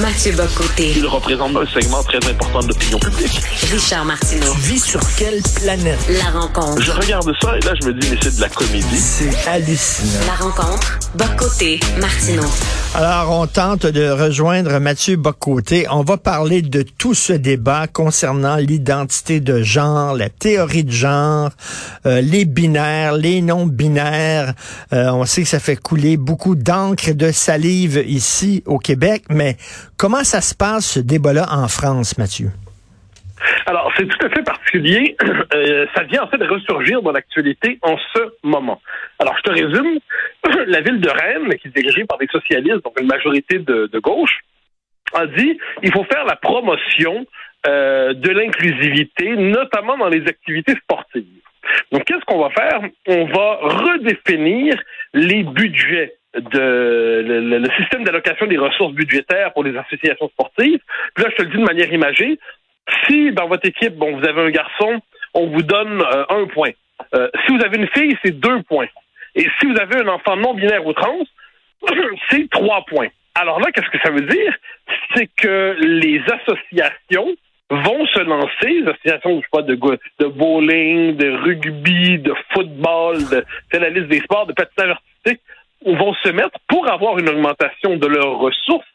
Mathieu Bocoté. Il représente un segment très important de l'opinion publique. Richard Martineau. Tu vis sur quelle planète? La rencontre. Je regarde ça et là, je me dis, mais c'est de la comédie. C'est hallucinant. La rencontre. Bocoté. Martineau. Alors, on tente de rejoindre Mathieu Bocoté. On va parler de tout ce débat concernant l'identité de genre, la théorie de genre, euh, les binaires, les non-binaires. Euh, on sait que ça fait couler beaucoup d'encre et de salive ici au Québec, mais comment ça se passe ce débat-là en France, Mathieu? Alors, c'est tout à fait particulier. Euh, ça vient en fait de ressurgir dans l'actualité en ce moment. Alors, je te résume. La ville de Rennes, qui est dirigée par des socialistes, donc une majorité de, gauche, a dit il faut faire la promotion euh, de l'inclusivité, notamment dans les activités sportives. Donc, qu'est-ce qu'on va faire? On va redéfinir les budgets de le, système d'allocation des ressources budgétaires pour les associations sportives. Puis là, je te le dis de manière imagée, si dans votre équipe, bon, vous avez un garçon, on vous donne euh, un point. Euh, si vous avez une fille, c'est deux points. Et si vous avez un enfant non binaire ou trans, c'est trois points. Alors là, qu'est-ce que ça veut dire? C'est que les associations vont se lancer, les associations, je sais pas, de, de bowling, de rugby, de football, de, c'est la liste des sports, de patinage artistique, vont se mettre pour avoir une augmentation de leurs ressources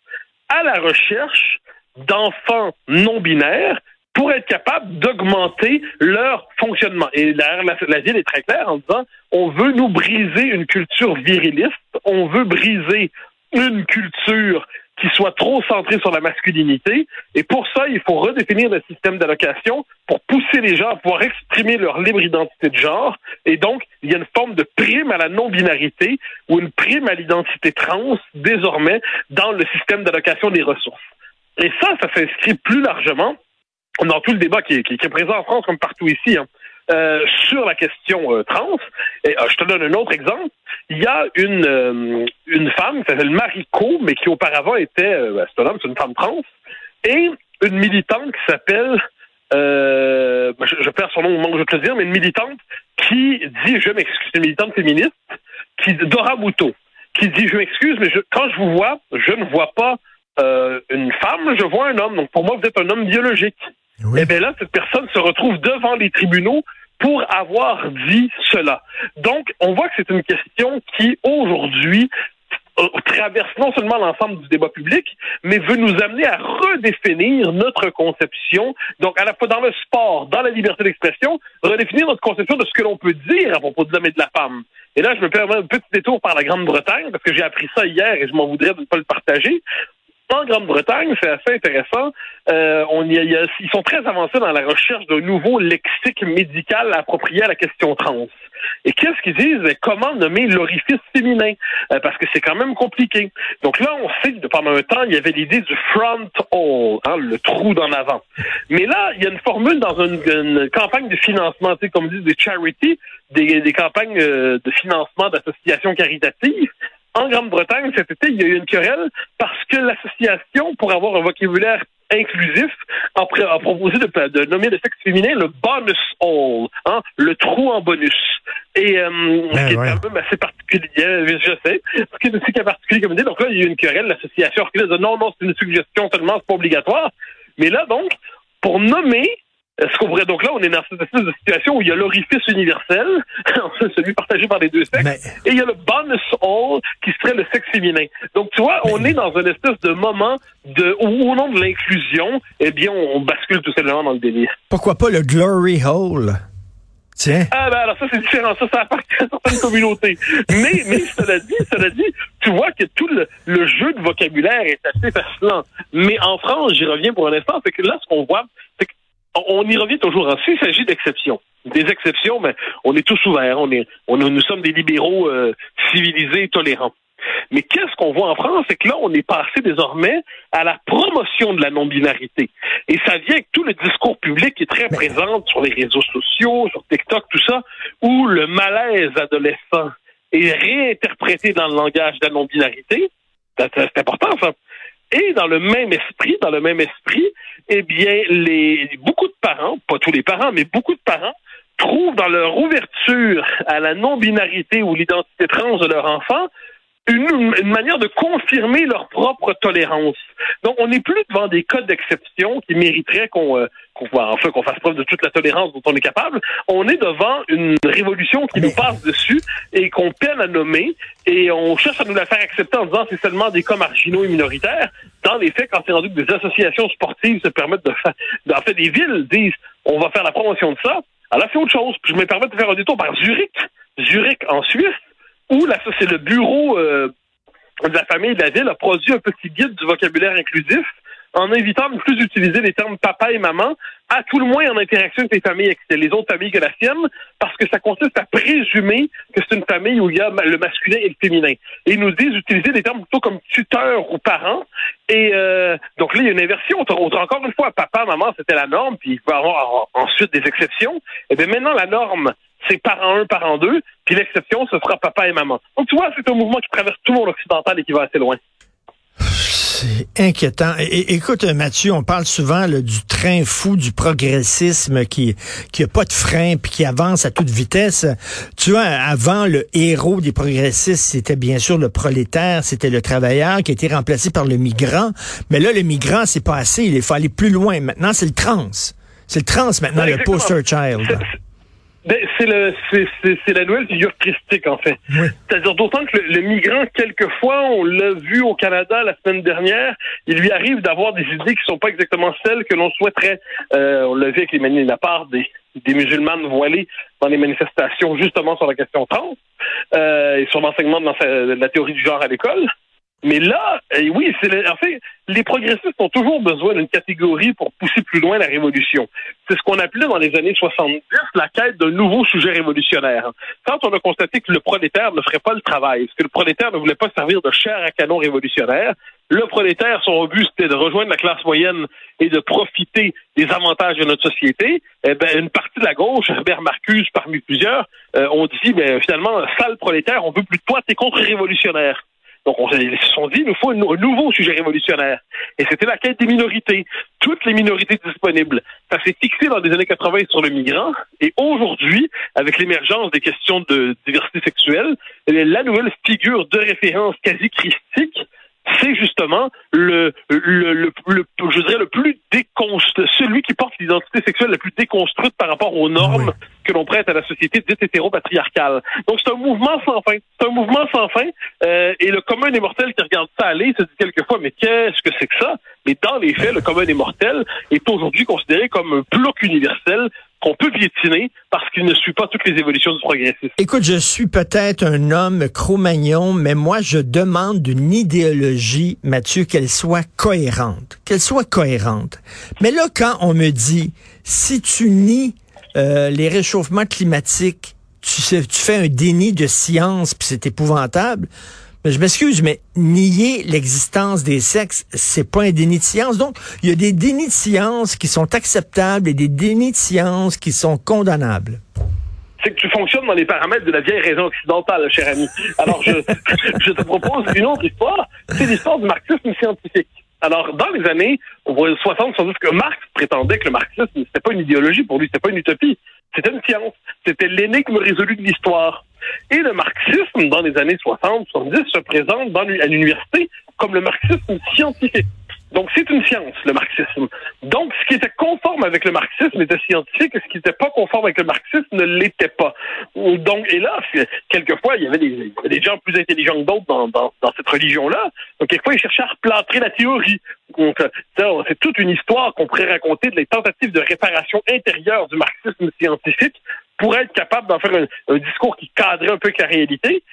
à la recherche d'enfants non binaires pour être capable d'augmenter leur fonctionnement. Et la, la, la ville est très claire en disant on veut nous briser une culture viriliste, on veut briser une culture qui soit trop centrée sur la masculinité. Et pour ça, il faut redéfinir le système d'allocation pour pousser les gens à pouvoir exprimer leur libre identité de genre. Et donc, il y a une forme de prime à la non-binarité ou une prime à l'identité trans désormais dans le système d'allocation des ressources. Et ça, ça s'inscrit plus largement dans tout le débat qui est, qui est, présent en France comme partout ici. Hein. Euh, sur la question euh, trans. Et euh, je te donne un autre exemple. Il y a une euh, une femme qui s'appelle Mariko, mais qui auparavant était ben, c'est un homme, c'est une femme trans, et une militante qui s'appelle ben, je, je, perds son nom au moment où je te le dire, mais une militante qui dit je m'excuse, une militante féministe, qui Dora Muto, qui dit je m'excuse, mais je, quand je vous vois, je ne vois pas une femme, je vois un homme. Donc pour moi, vous êtes un homme biologique. Oui. Eh bien là, cette personne se retrouve devant les tribunaux pour avoir dit cela. Donc, on voit que c'est une question qui, aujourd'hui, traverse non seulement l'ensemble du débat public, mais veut nous amener à redéfinir notre conception, donc à la fois dans le sport, dans la liberté d'expression, redéfinir notre conception de ce que l'on peut dire à propos de l'homme et de la femme. Et là, je me permets un petit détour par la Grande-Bretagne, parce que j'ai appris ça hier et je m'en voudrais de ne pas le partager en Grande-Bretagne, c'est assez intéressant. Euh, on y a, ils sont très avancés dans la recherche d'un nouveau lexique médical approprié à la question trans. Et qu'est-ce qu'ils disent? Comment nommer l'orifice féminin? Euh, parce que c'est quand même compliqué. Donc là, on sait que pendant un temps, il y avait l'idée du front hole, hein, le trou d'en avant. Mais là, il y a une formule dans une, campagne de financement, comme disent des charities, des, des campagnes euh, de financement d'associations caritatives en Grande-Bretagne, cet été, il y a eu une querelle parce que l'association, pour avoir un vocabulaire inclusif, a, a proposé de, de, nommer le sexe féminin le bonus hole, hein, le trou en bonus. Et euh, ben, qui ouais. est quand même assez particulier, je sais, ce qui est aussi particulier comme idée. Donc là, il y a eu une querelle, l'association a dit non, non, c'est une suggestion seulement, c'est pas obligatoire. Mais là, donc, pour nommer est-ce qu'on pourrait donc là, on est dans cette espèce de situation où il y a l'orifice universel, celui partagé par les deux sexes, Mais... et il y a le bonus hole qui serait le sexe féminin. Donc tu vois, Mais... on est dans une espèce de moment de où au nom de l'inclusion, eh bien, on, bascule tout simplement dans le délire. Pourquoi pas le glory hole? Tiens. Ah ben alors ça c'est différent, ça ça appartient à certaines communautés. Mais mais cela dit, cela dit, tu vois que tout le, le jeu de vocabulaire est assez fascinant. Mais en France, j'y reviens pour un instant, c'est que là ce qu'on voit, c'est que on y revient toujours. S'il s'agit d'exceptions, des exceptions, mais on est tous ouverts. On est, on, nous sommes des libéraux euh, civilisés et tolérants. Mais qu'est-ce qu'on voit en France, c'est que là, on est passé désormais à la promotion de la non-binarité. Et ça vient avec tout le discours public qui est très présent sur les réseaux sociaux, sur TikTok, tout ça, où le malaise adolescent est réinterprété dans le langage de la non-binarité. C'est important, ça. Et dans le même esprit, dans le même esprit, eh bien, les beaucoup de parents, pas tous les parents, mais beaucoup de parents trouvent dans leur ouverture à la non-binarité ou l'identité trans de leur enfant une, une, manière de confirmer leur propre tolérance. Donc, on n'est plus devant des codes d'exception qui mériteraient qu'on euh, qu'on enfin, qu'on fasse preuve de toute la tolérance dont on est capable. On est devant une révolution qui nous passe dessus et qu'on peine à nommer et on cherche à nous la faire accepter en disant c'est seulement des cas marginaux et minoritaires. Dans les faits, quand c'est rendu que des associations sportives se permettent de faire, en fait, des villes disent on va faire la promotion de ça, alors c'est autre chose. je me permets de faire un détour par Zurich, Zurich en Suisse, où c'est le bureau euh, de la famille de la ville a produit un petit guide du vocabulaire inclusif en invitant à ne plus utiliser les termes papa et maman, à tout le moins en interaction avec les familles, avec les autres familles que la sienne, parce que ça consiste à présumer que c'est une famille où il y a le masculin et le féminin. Et ils nous disent d'utiliser des termes plutôt comme tuteur ou parent. Et euh, donc là, il y a une inversion. Encore une fois, papa, maman, c'était la norme, puis il peut y avoir ensuite des exceptions. Et bien maintenant, la norme, c'est parent 1, parent 2, puis l'exception, ce sera papa et maman. Donc tu vois, c'est un mouvement qui traverse tout le monde occidental et qui va assez loin. C'est inquiétant. écoute, Mathieu, on parle souvent du train fou du progressisme qui qui a pas de frein puis qui avance à toute vitesse. Tu vois, avant le héros des progressistes, c'était bien sûr le prolétaire, c'était le travailleur qui a été remplacé par le migrant. Mais là, le migrant, c'est pas assez. Il faut aller plus loin. Maintenant, c'est le trans. C'est le trans maintenant, le poster child. Ben, c'est le c'est la nouvelle figure christique en fait. C'est-à-dire d'autant que le, migrant quelquefois on l'a vu au Canada la semaine dernière, il lui arrive d'avoir des idées qui sont pas exactement celles que l'on souhaiterait. Euh, on l'a vu avec les la part des des musulmanes voilées dans les manifestations justement sur la question trans euh, et sur l'enseignement de la théorie du genre à l'école. Mais là, eh oui, c'est en fait, les progressistes ont toujours besoin d'une catégorie pour pousser plus loin la révolution. C'est ce qu'on appelait dans les années 70 la quête d'un nouveau sujet révolutionnaire. Quand on a constaté que le prolétaire ne ferait pas le travail, que le prolétaire ne voulait pas servir de chair à canon révolutionnaire, le prolétaire, son but, c'était de rejoindre la classe moyenne et de profiter des avantages de notre société. Eh ben, une partie de la gauche, Herbert Marcuse parmi plusieurs, euh, ont dit, ben, finalement, sale prolétaire, on veut plus de toi, t'es contre-révolutionnaire. Donc, on, ils se sont dit, il nous faut un, nouveau sujet révolutionnaire. Et c'était la quête des minorités. Toutes les minorités disponibles. Ça s'est fixé dans les années 80 sur le migrant. Et aujourd'hui, avec l'émergence des questions de diversité sexuelle, la nouvelle figure de référence quasi christique, c'est justement le, le, le, le, je dirais le plus déconstruit, celui qui porte l'identité sexuelle la plus déconstruite par rapport aux normes que l'on prête à la société dite hétéropatriarcale. Donc c'est un mouvement sans fin. C'est un mouvement sans fin. Euh, et le commun des mortels qui regarde ça aller se dit quelquefois, mais qu'est-ce que c'est que ça? Mais dans les faits, le commun des mortels est aujourd'hui considéré comme un bloc universel qu'on peut piétiner parce qu'il ne suit pas toutes les évolutions du progressisme. Écoute, je suis peut-être un homme cro-magnon, mais moi, je demande d'une idéologie, Mathieu, qu'elle soit cohérente. Qu'elle soit cohérente. Mais là, quand on me dit, si tu nies euh, les réchauffements climatiques, tu, tu fais un déni de science, puis c'est épouvantable, je m'excuse, mais nier l'existence des sexes, c'est pas un déni de science. Donc, il y a des dénis de science qui sont acceptables et des dénis de science qui sont condamnables c'est que tu fonctionnes dans les paramètres de la vieille raison occidentale, cher ami. Alors, je, je te propose une autre histoire. C'est l'histoire du marxisme scientifique. Alors, dans les années 60, sans doute que Marx prétendait que le marxisme, c'était pas une idéologie pour lui, c'était pas une utopie. C'était une science. C'était l'énigme résolue de l'histoire. Et le marxisme, dans les années 60, 70, se présente dans, à l'université comme le marxisme scientifique. Donc, c'est une science, le marxisme. Donc, ce qui était conforme avec le marxisme était scientifique et ce qui n'était pas conforme avec le marxisme ne l'était pas. Donc, et là, quelquefois, il y avait des, gens plus intelligents que d'autres dans, cette religion-là. Donc, quelquefois, ils cherchaient à replâtrer la théorie. Donc, c'est toute une histoire qu'on pourrait raconter de les tentatives de réparation intérieure du marxisme scientifique pour être capable d'en faire un, discours qui cadrait un peu avec la réalité.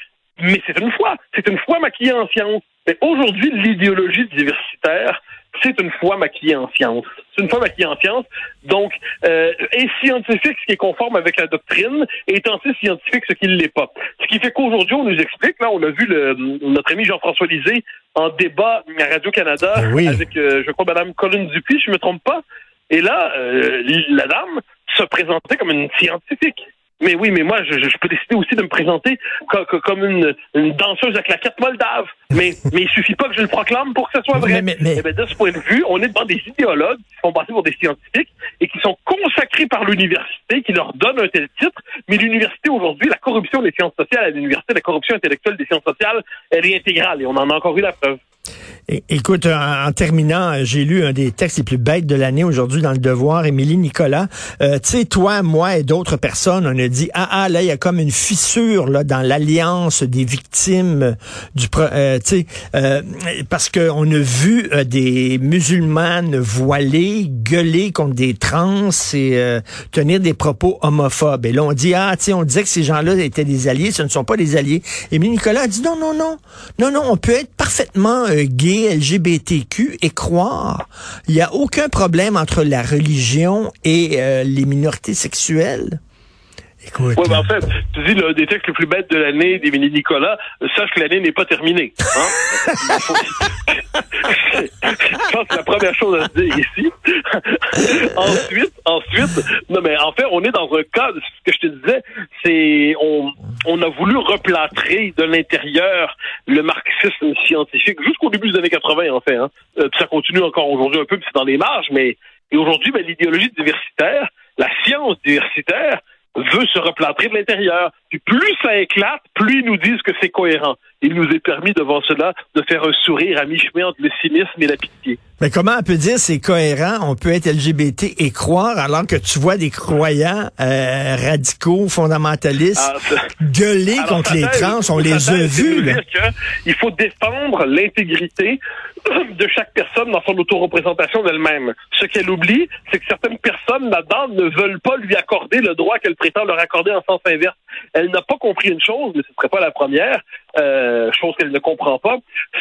Mais c'est une foi. C'est une foi maquillée en science. Mais aujourd'hui, l'idéologie diversitaire, c'est une foi maquillée en science. C'est une foi maquillée en science. Donc, euh, est scientifique ce qui est conforme avec la doctrine, et est anti-scientifique ce qui ne l'est pas. Ce qui fait qu'aujourd'hui, on nous explique, là, on a vu le, notre ami Jean-François Lisée en débat à Radio-Canada avec, euh, je crois, Mme Colin Dupuis, je ne me trompe pas. Et là, euh, la dame se présentait comme une scientifique. Mais oui, mais moi, je, je peux décider aussi de me présenter comme, comme une, une, danseuse à claquettes moldave. Mais, mais il suffit pas que je le proclame pour que ce soit vrai. Mais, mais, Et bien, de ce point de vue, on est devant des idéologues qui sont passés pour des scientifiques et qui sont consacrés par l'université, qui leur donnent un tel titre. Mais l'université, aujourd'hui, la corruption des sciences sociales à l'université, la corruption intellectuelle des sciences sociales, elle est intégrale et on en a encore eu la preuve. Écoute, en, terminant, j'ai lu un des textes les plus bêtes de l'année aujourd'hui dans le Devoir, Émilie Nicolas. Euh, tu sais, toi, moi et d'autres personnes, on a dit ah ah là, il y a comme une fissure là dans l'alliance des victimes du, euh, tu sais, euh, parce que on a vu euh, des musulmanes voilées gueuler contre des trans et euh, tenir des propos homophobes. Et là, on dit ah, tu sais, on disait que ces gens-là étaient des alliés, ce ne sont pas des alliés. Émilie Nicolas a dit non non non non non, on peut être parfaitement gay, LGBTQ et croire. Il n'y a aucun problème entre la religion et euh, les minorités sexuelles. Écoute. Oui, mais en fait, tu dis le des textes les plus bêtes de l'année d'Émilie Nicolas, sache que l'année n'est pas terminée. Hein? Je pense que la première chose à se dire ici. ensuite, ensuite, non mais en fait, on est dans un cas, ce que je te disais, c'est on, on a voulu replâtrer de l'intérieur le marxisme scientifique jusqu'au début des années 80 en fait. Hein. Euh, ça continue encore aujourd'hui un peu, puis c'est dans les marges, mais et aujourd'hui, ben, l'idéologie diversitaire, la science diversitaire, veut se replâtrer de l'intérieur. Puis plus ça éclate, plus ils nous disent que c'est cohérent. Il nous est permis devant cela de faire un sourire à mi-chemin entre le cynisme et la pitié. Mais comment on peut dire c'est cohérent? On peut être LGBT et croire alors que tu vois des croyants euh, radicaux, fondamentalistes ah, gueuler contre les trans. On les a vus. il faut défendre l'intégrité de chaque personne dans son autoreprésentation d'elle-même. Ce qu'elle oublie, c'est que certaines personnes là-dedans ne veulent pas lui accorder le droit qu'elle prétend leur accorder en sens inverse. Elle n'a pas compris une chose, mais ce ne serait pas la première, euh, chose qu'elle ne comprend pas,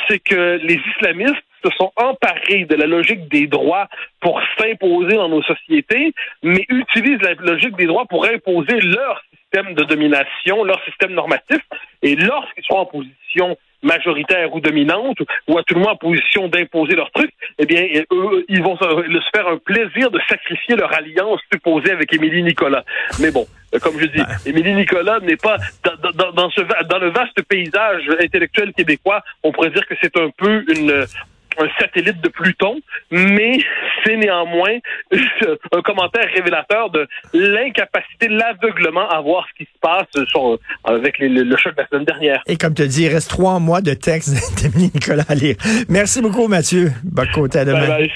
c'est que les islamistes se sont emparés de la logique des droits pour s'imposer dans nos sociétés, mais utilisent la logique des droits pour imposer leur système de domination, leur système normatif, et lorsqu'ils sont en position majoritaire ou dominante, ou à tout le moins en position d'imposer leur truc, eh bien, eux, ils vont se faire un plaisir de sacrifier leur alliance supposée avec Émilie Nicolas. Mais bon, comme je dis, Émilie Nicolas n'est pas dans, dans, ce, dans le vaste paysage intellectuel québécois, on pourrait dire que c'est un peu une un satellite de Pluton, mais c'est néanmoins un commentaire révélateur de l'incapacité, l'aveuglement à voir ce qui se passe sur, avec le choc de la semaine dernière. Et comme tu dis, il reste trois mois de texte d'Émilie Nicolas à lire. Merci beaucoup, Mathieu. Bon côté à demain.